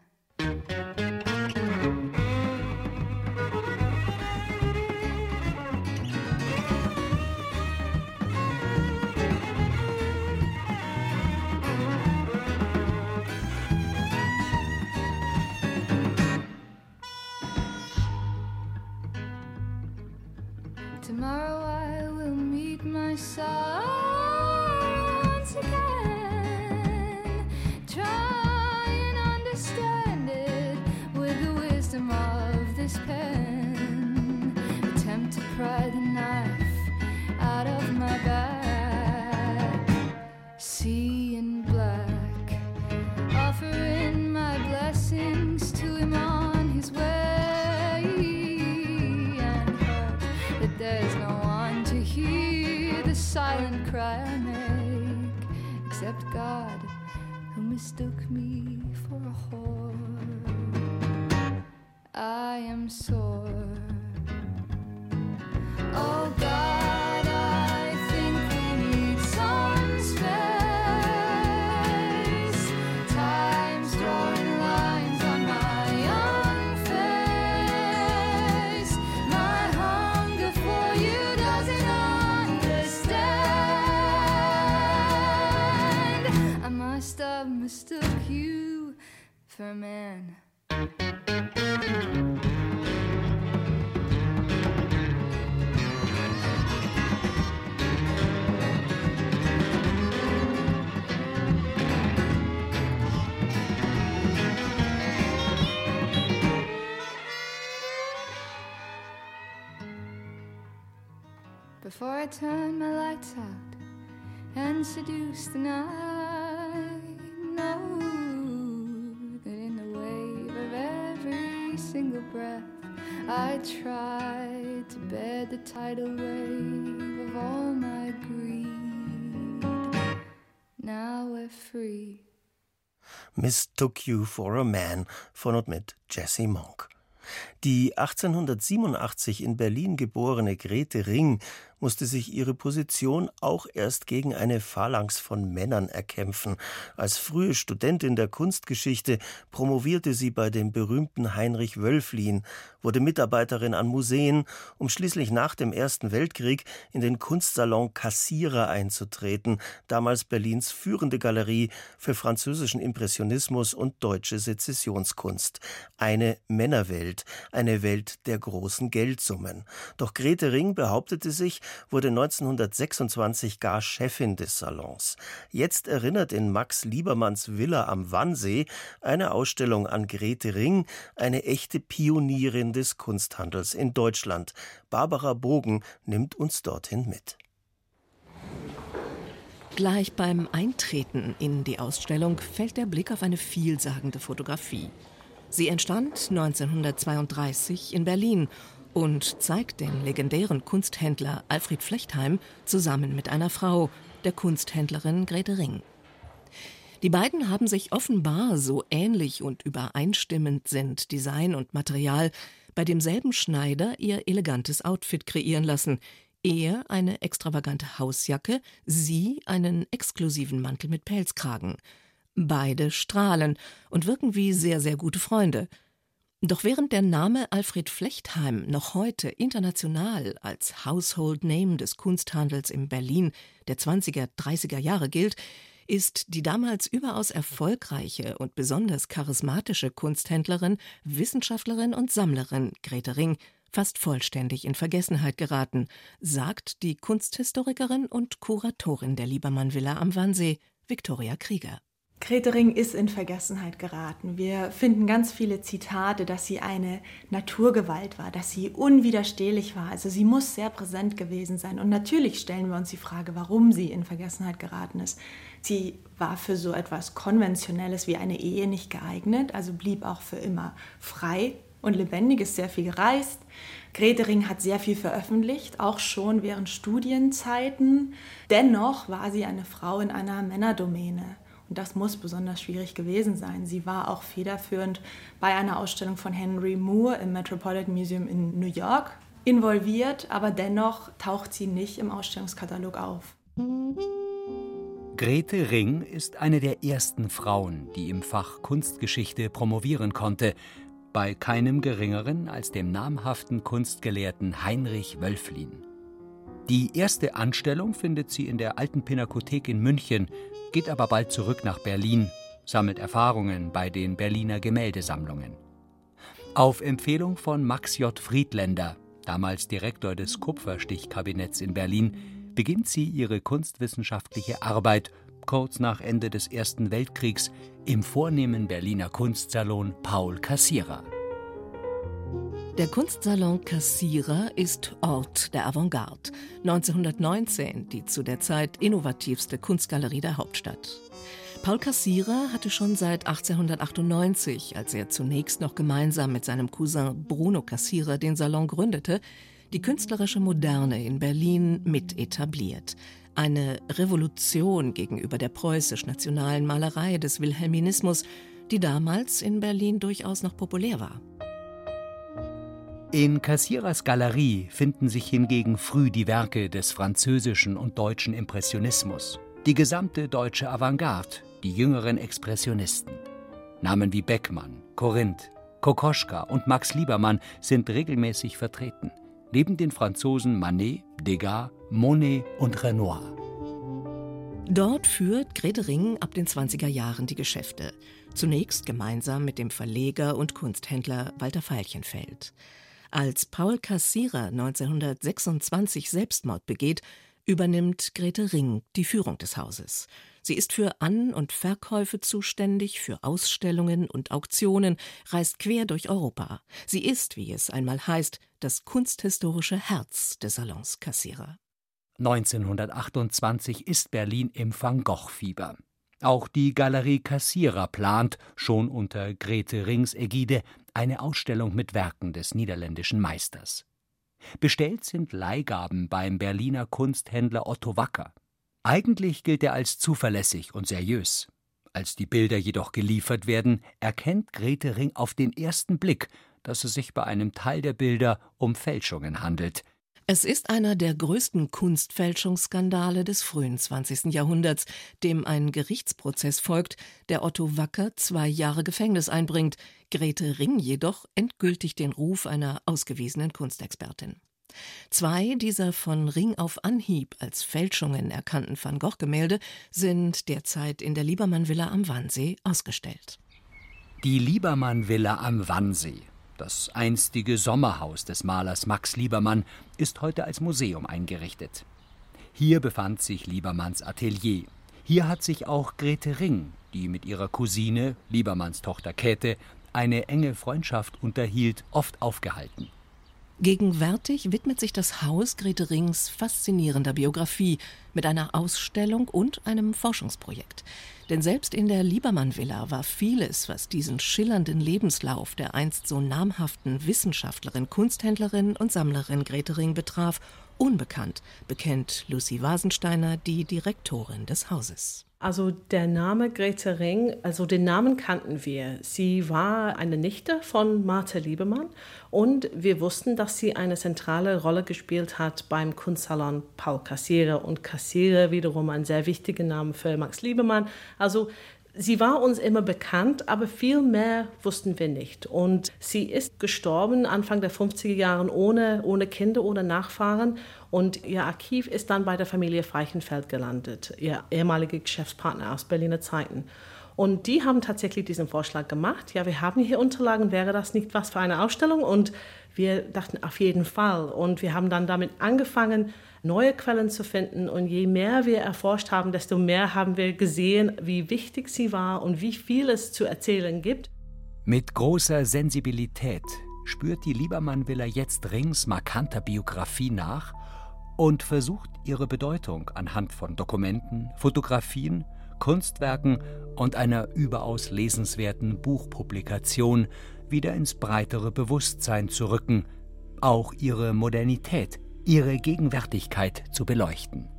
Before I turn my lights out and seduce the night, know that in the wave of every single breath, I try to bear the tidal wave of all my greed. Now we're free. Mistook You for a Man von und mit Jessie Monk. Die 1887 in Berlin geborene Grete Ring musste sich ihre Position auch erst gegen eine Phalanx von Männern erkämpfen. Als frühe Studentin der Kunstgeschichte promovierte sie bei dem berühmten Heinrich Wölflin, wurde Mitarbeiterin an Museen, um schließlich nach dem Ersten Weltkrieg in den Kunstsalon Kassierer einzutreten, damals Berlins führende Galerie für französischen Impressionismus und deutsche Sezessionskunst. Eine Männerwelt, eine Welt der großen Geldsummen. Doch Grete Ring behauptete sich, wurde 1926 gar Chefin des Salons. Jetzt erinnert in Max Liebermanns Villa am Wannsee eine Ausstellung an Grete Ring, eine echte Pionierin des Kunsthandels in Deutschland. Barbara Bogen nimmt uns dorthin mit. Gleich beim Eintreten in die Ausstellung fällt der Blick auf eine vielsagende Fotografie. Sie entstand 1932 in Berlin und zeigt den legendären Kunsthändler Alfred Flechtheim zusammen mit einer Frau, der Kunsthändlerin Grete Ring. Die beiden haben sich offenbar so ähnlich und übereinstimmend sind Design und Material bei demselben Schneider ihr elegantes Outfit kreieren lassen. Er eine extravagante Hausjacke, sie einen exklusiven Mantel mit Pelzkragen. Beide strahlen und wirken wie sehr, sehr gute Freunde. Doch während der Name Alfred Flechtheim noch heute international als Household Name des Kunsthandels in Berlin der 20er, 30er Jahre gilt, ist die damals überaus erfolgreiche und besonders charismatische Kunsthändlerin, Wissenschaftlerin und Sammlerin Grete Ring fast vollständig in Vergessenheit geraten, sagt die Kunsthistorikerin und Kuratorin der Liebermann Villa am Wannsee, Viktoria Krieger. Grete Ring ist in Vergessenheit geraten. Wir finden ganz viele Zitate, dass sie eine Naturgewalt war, dass sie unwiderstehlich war. Also sie muss sehr präsent gewesen sein. Und natürlich stellen wir uns die Frage, warum sie in Vergessenheit geraten ist. Sie war für so etwas Konventionelles wie eine Ehe nicht geeignet, also blieb auch für immer frei und lebendig, ist sehr viel gereist. Grete Ring hat sehr viel veröffentlicht, auch schon während Studienzeiten. Dennoch war sie eine Frau in einer Männerdomäne. Und das muss besonders schwierig gewesen sein. Sie war auch federführend bei einer Ausstellung von Henry Moore im Metropolitan Museum in New York involviert, aber dennoch taucht sie nicht im Ausstellungskatalog auf. Grete Ring ist eine der ersten Frauen, die im Fach Kunstgeschichte promovieren konnte, bei keinem geringeren als dem namhaften Kunstgelehrten Heinrich Wölflin. Die erste Anstellung findet sie in der Alten Pinakothek in München, geht aber bald zurück nach Berlin, sammelt Erfahrungen bei den Berliner Gemäldesammlungen. Auf Empfehlung von Max J. Friedländer, damals Direktor des Kupferstichkabinetts in Berlin, beginnt sie ihre kunstwissenschaftliche Arbeit kurz nach Ende des Ersten Weltkriegs im vornehmen Berliner Kunstsalon Paul Cassierer. Der Kunstsalon Cassierer ist Ort der Avantgarde. 1919 die zu der Zeit innovativste Kunstgalerie der Hauptstadt. Paul Cassierer hatte schon seit 1898, als er zunächst noch gemeinsam mit seinem Cousin Bruno Cassierer den Salon gründete, die künstlerische Moderne in Berlin mit etabliert. Eine Revolution gegenüber der preußisch-nationalen Malerei des Wilhelminismus, die damals in Berlin durchaus noch populär war. In Cassierers Galerie finden sich hingegen früh die Werke des französischen und deutschen Impressionismus, die gesamte deutsche Avantgarde, die jüngeren Expressionisten. Namen wie Beckmann, Korinth, Kokoschka und Max Liebermann sind regelmäßig vertreten neben den Franzosen Manet, Degas, Monet und Renoir. Dort führt Grete Ring ab den 20er Jahren die Geschäfte. Zunächst gemeinsam mit dem Verleger und Kunsthändler Walter Veilchenfeld. Als Paul Cassierer 1926 Selbstmord begeht, übernimmt Grete Ring die Führung des Hauses. Sie ist für An- und Verkäufe zuständig, für Ausstellungen und Auktionen, reist quer durch Europa. Sie ist, wie es einmal heißt, das kunsthistorische Herz des Salons Kassierer. 1928 ist Berlin im Van Gogh-Fieber. Auch die Galerie Kassierer plant, schon unter Grete Rings Ägide, eine Ausstellung mit Werken des niederländischen Meisters. Bestellt sind Leihgaben beim Berliner Kunsthändler Otto Wacker. Eigentlich gilt er als zuverlässig und seriös. Als die Bilder jedoch geliefert werden, erkennt Grete Ring auf den ersten Blick, dass es sich bei einem Teil der Bilder um Fälschungen handelt. Es ist einer der größten Kunstfälschungsskandale des frühen 20. Jahrhunderts, dem ein Gerichtsprozess folgt, der Otto Wacker zwei Jahre Gefängnis einbringt, Grete Ring jedoch endgültig den Ruf einer ausgewiesenen Kunstexpertin. Zwei dieser von Ring auf Anhieb als Fälschungen erkannten Van Gogh-Gemälde sind derzeit in der Liebermann-Villa am Wannsee ausgestellt. Die Liebermann-Villa am Wannsee, das einstige Sommerhaus des Malers Max Liebermann, ist heute als Museum eingerichtet. Hier befand sich Liebermanns Atelier. Hier hat sich auch Grete Ring, die mit ihrer Cousine, Liebermanns Tochter Käthe, eine enge Freundschaft unterhielt, oft aufgehalten. Gegenwärtig widmet sich das Haus Grete Rings faszinierender Biografie mit einer Ausstellung und einem Forschungsprojekt. Denn selbst in der Liebermann-Villa war vieles, was diesen schillernden Lebenslauf der einst so namhaften Wissenschaftlerin, Kunsthändlerin und Sammlerin Grete Ring betraf, unbekannt, bekennt Lucy Wasensteiner, die Direktorin des Hauses. Also der Name Grete Ring, also den Namen kannten wir. Sie war eine Nichte von Martha Liebermann und wir wussten, dass sie eine zentrale Rolle gespielt hat beim Kunstsalon Paul Kassiere und Kassiere wiederum ein sehr wichtiger Name für Max Liebermann. Also Sie war uns immer bekannt, aber viel mehr wussten wir nicht. Und sie ist gestorben Anfang der 50er Jahre ohne, ohne Kinder, ohne Nachfahren. Und ihr Archiv ist dann bei der Familie Freichenfeld gelandet, ihr ehemaliger Geschäftspartner aus Berliner Zeiten. Und die haben tatsächlich diesen Vorschlag gemacht. Ja, wir haben hier Unterlagen, wäre das nicht was für eine Ausstellung? Und wir dachten auf jeden Fall. Und wir haben dann damit angefangen, neue Quellen zu finden. Und je mehr wir erforscht haben, desto mehr haben wir gesehen, wie wichtig sie war und wie viel es zu erzählen gibt. Mit großer Sensibilität spürt die Liebermann-Villa jetzt Rings markanter Biografie nach und versucht ihre Bedeutung anhand von Dokumenten, Fotografien, Kunstwerken und einer überaus lesenswerten Buchpublikation wieder ins breitere Bewusstsein zu rücken, auch ihre Modernität ihre Gegenwärtigkeit zu beleuchten.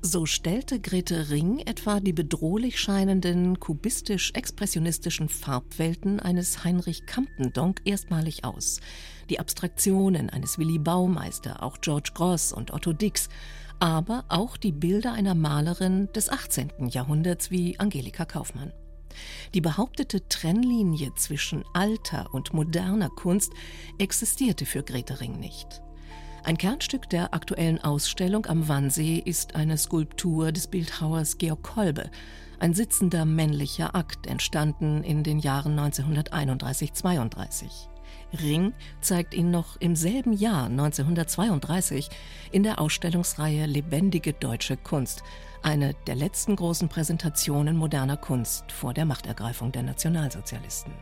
So stellte Grete Ring etwa die bedrohlich scheinenden kubistisch-expressionistischen Farbwelten eines Heinrich Campendonck erstmalig aus. Die Abstraktionen eines Willy Baumeister, auch George Gross und Otto Dix, aber auch die Bilder einer Malerin des 18. Jahrhunderts wie Angelika Kaufmann. Die behauptete Trennlinie zwischen alter und moderner Kunst existierte für Grete Ring nicht. Ein Kernstück der aktuellen Ausstellung am Wannsee ist eine Skulptur des Bildhauers Georg Kolbe, ein sitzender männlicher Akt, entstanden in den Jahren 1931-32. Ring zeigt ihn noch im selben Jahr 1932 in der Ausstellungsreihe Lebendige deutsche Kunst, eine der letzten großen Präsentationen moderner Kunst vor der Machtergreifung der Nationalsozialisten.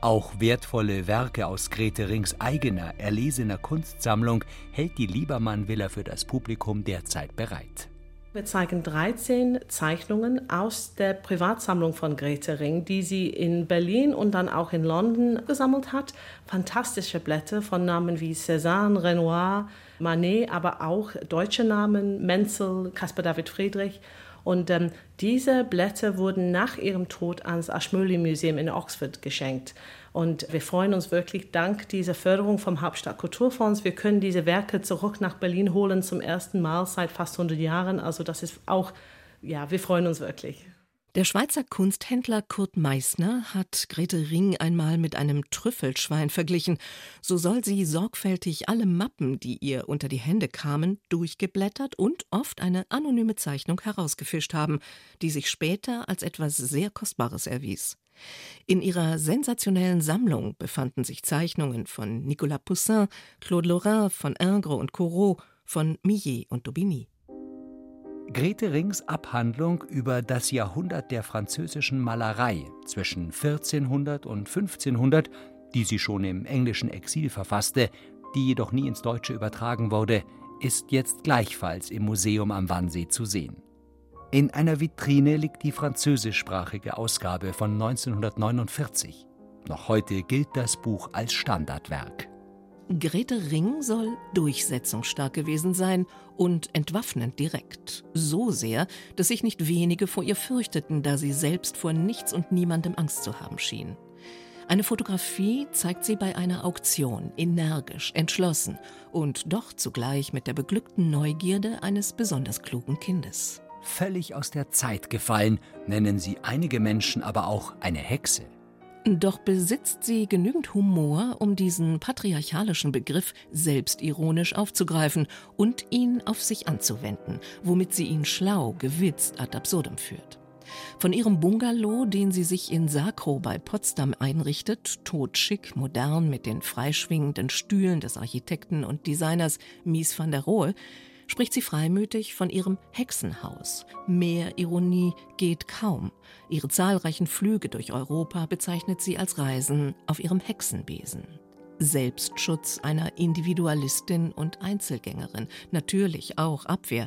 Auch wertvolle Werke aus Grete Rings eigener, erlesener Kunstsammlung hält die Liebermann-Villa für das Publikum derzeit bereit. Wir zeigen 13 Zeichnungen aus der Privatsammlung von Grete Ring, die sie in Berlin und dann auch in London gesammelt hat. Fantastische Blätter von Namen wie Cézanne, Renoir, Manet, aber auch deutsche Namen, Menzel, Caspar David Friedrich. Und ähm, diese Blätter wurden nach ihrem Tod ans Ashmolean Museum in Oxford geschenkt. Und wir freuen uns wirklich, dank dieser Förderung vom Hauptstadt Kulturfonds, wir können diese Werke zurück nach Berlin holen zum ersten Mal seit fast 100 Jahren. Also das ist auch, ja, wir freuen uns wirklich. Der Schweizer Kunsthändler Kurt Meissner hat Grete Ring einmal mit einem Trüffelschwein verglichen. So soll sie sorgfältig alle Mappen, die ihr unter die Hände kamen, durchgeblättert und oft eine anonyme Zeichnung herausgefischt haben, die sich später als etwas sehr Kostbares erwies. In ihrer sensationellen Sammlung befanden sich Zeichnungen von Nicolas Poussin, Claude Lorrain, von Ingres und Corot, von Millet und Daubigny. Grete Rings Abhandlung über das Jahrhundert der französischen Malerei zwischen 1400 und 1500, die sie schon im englischen Exil verfasste, die jedoch nie ins Deutsche übertragen wurde, ist jetzt gleichfalls im Museum am Wannsee zu sehen. In einer Vitrine liegt die französischsprachige Ausgabe von 1949. Noch heute gilt das Buch als Standardwerk. Grete Ring soll durchsetzungsstark gewesen sein und entwaffnend direkt. So sehr, dass sich nicht wenige vor ihr fürchteten, da sie selbst vor nichts und niemandem Angst zu haben schien. Eine Fotografie zeigt sie bei einer Auktion energisch, entschlossen und doch zugleich mit der beglückten Neugierde eines besonders klugen Kindes. Völlig aus der Zeit gefallen, nennen sie einige Menschen aber auch eine Hexe. Doch besitzt sie genügend Humor, um diesen patriarchalischen Begriff selbstironisch aufzugreifen und ihn auf sich anzuwenden, womit sie ihn schlau, gewitzt ad absurdum führt. Von ihrem Bungalow, den sie sich in Sakro bei Potsdam einrichtet, totschick, modern mit den freischwingenden Stühlen des Architekten und Designers Mies van der Rohe, spricht sie freimütig von ihrem Hexenhaus. Mehr Ironie geht kaum. Ihre zahlreichen Flüge durch Europa bezeichnet sie als Reisen auf ihrem Hexenbesen. Selbstschutz einer Individualistin und Einzelgängerin, natürlich auch Abwehr.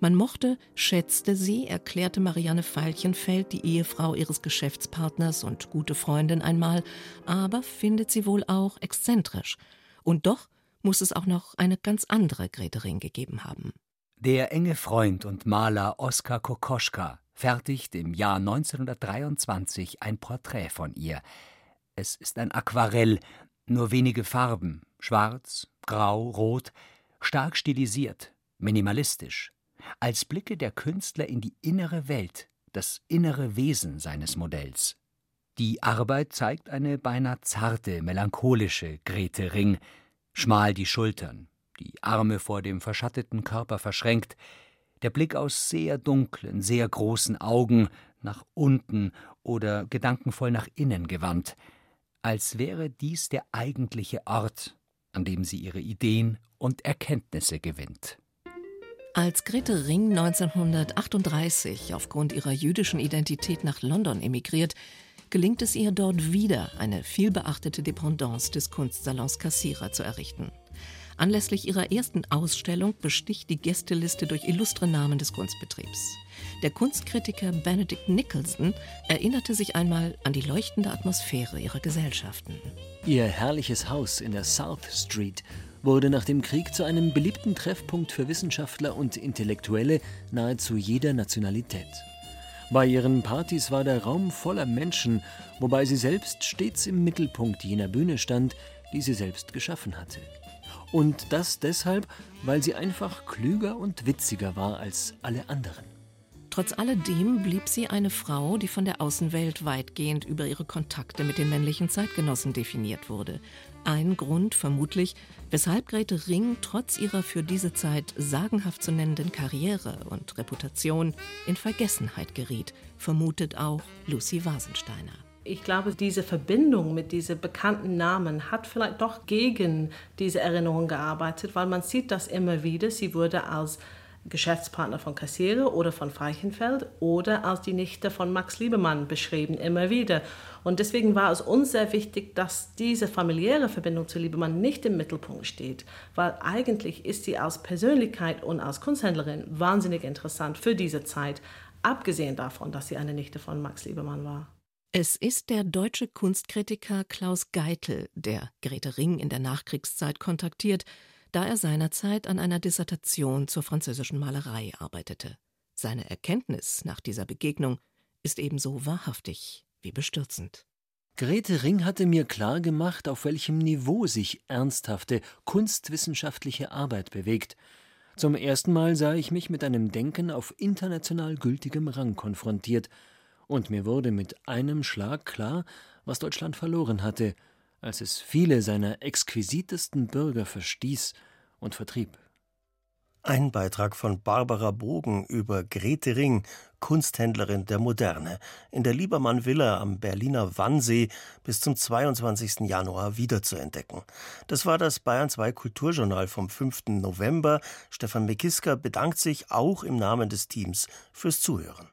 Man mochte, schätzte sie, erklärte Marianne Veilchenfeld, die Ehefrau ihres Geschäftspartners und gute Freundin einmal, aber findet sie wohl auch exzentrisch. Und doch muss es auch noch eine ganz andere Grete Ring gegeben haben. Der enge Freund und Maler Oskar Kokoschka fertigt im Jahr 1923 ein Porträt von ihr. Es ist ein Aquarell, nur wenige Farben, schwarz, grau, rot, stark stilisiert, minimalistisch, als blicke der Künstler in die innere Welt, das innere Wesen seines Modells. Die Arbeit zeigt eine beinahe zarte, melancholische Grete Ring, schmal die Schultern, die Arme vor dem verschatteten Körper verschränkt, der Blick aus sehr dunklen, sehr großen Augen nach unten oder gedankenvoll nach innen gewandt, als wäre dies der eigentliche Ort, an dem sie ihre Ideen und Erkenntnisse gewinnt. Als Grete Ring 1938 aufgrund ihrer jüdischen Identität nach London emigriert, gelingt es ihr dort wieder, eine vielbeachtete Dependance des Kunstsalons Cassira zu errichten. Anlässlich ihrer ersten Ausstellung besticht die Gästeliste durch illustre Namen des Kunstbetriebs. Der Kunstkritiker Benedict Nicholson erinnerte sich einmal an die leuchtende Atmosphäre ihrer Gesellschaften. Ihr herrliches Haus in der South Street wurde nach dem Krieg zu einem beliebten Treffpunkt für Wissenschaftler und Intellektuelle nahezu jeder Nationalität. Bei ihren Partys war der Raum voller Menschen, wobei sie selbst stets im Mittelpunkt jener Bühne stand, die sie selbst geschaffen hatte. Und das deshalb, weil sie einfach klüger und witziger war als alle anderen. Trotz alledem blieb sie eine Frau, die von der Außenwelt weitgehend über ihre Kontakte mit den männlichen Zeitgenossen definiert wurde. Ein Grund vermutlich, weshalb Grete Ring trotz ihrer für diese Zeit sagenhaft zu nennenden Karriere und Reputation in Vergessenheit geriet, vermutet auch Lucy Wasensteiner. Ich glaube, diese Verbindung mit diesen bekannten Namen hat vielleicht doch gegen diese Erinnerung gearbeitet, weil man sieht das immer wieder. Sie wurde als Geschäftspartner von Kassiere oder von Freichenfeld oder als die Nichte von Max Liebermann beschrieben, immer wieder. Und deswegen war es uns sehr wichtig, dass diese familiäre Verbindung zu Liebermann nicht im Mittelpunkt steht, weil eigentlich ist sie als Persönlichkeit und als Kunsthändlerin wahnsinnig interessant für diese Zeit, abgesehen davon, dass sie eine Nichte von Max Liebermann war. Es ist der deutsche Kunstkritiker Klaus Geitel, der Grete Ring in der Nachkriegszeit kontaktiert, da er seinerzeit an einer Dissertation zur französischen Malerei arbeitete. Seine Erkenntnis nach dieser Begegnung ist ebenso wahrhaftig wie bestürzend. Grete Ring hatte mir klar gemacht, auf welchem Niveau sich ernsthafte kunstwissenschaftliche Arbeit bewegt. Zum ersten Mal sah ich mich mit einem Denken auf international gültigem Rang konfrontiert, und mir wurde mit einem Schlag klar, was Deutschland verloren hatte – als es viele seiner exquisitesten Bürger verstieß und vertrieb. Ein Beitrag von Barbara Bogen über Grete Ring, Kunsthändlerin der Moderne, in der Liebermann Villa am Berliner Wannsee bis zum 22. Januar wiederzuentdecken. Das war das Bayern 2 Kulturjournal vom 5. November. Stefan Mekiska bedankt sich auch im Namen des Teams fürs Zuhören.